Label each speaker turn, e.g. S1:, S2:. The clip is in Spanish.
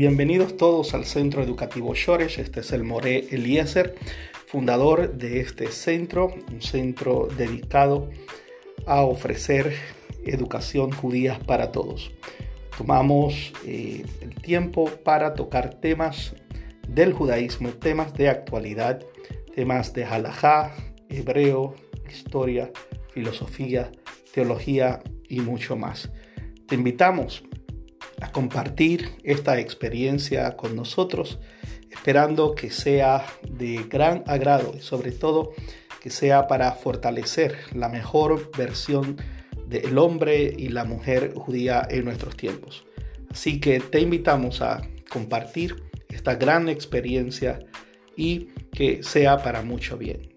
S1: Bienvenidos todos al Centro Educativo Shores. Este es el More Eliezer, fundador de este centro, un centro dedicado a ofrecer educación judía para todos. Tomamos eh, el tiempo para tocar temas del judaísmo, temas de actualidad, temas de halajá, hebreo, historia, filosofía, teología y mucho más. Te invitamos a compartir esta experiencia con nosotros, esperando que sea de gran agrado y sobre todo que sea para fortalecer la mejor versión del hombre y la mujer judía en nuestros tiempos. Así que te invitamos a compartir esta gran experiencia y que sea para mucho bien.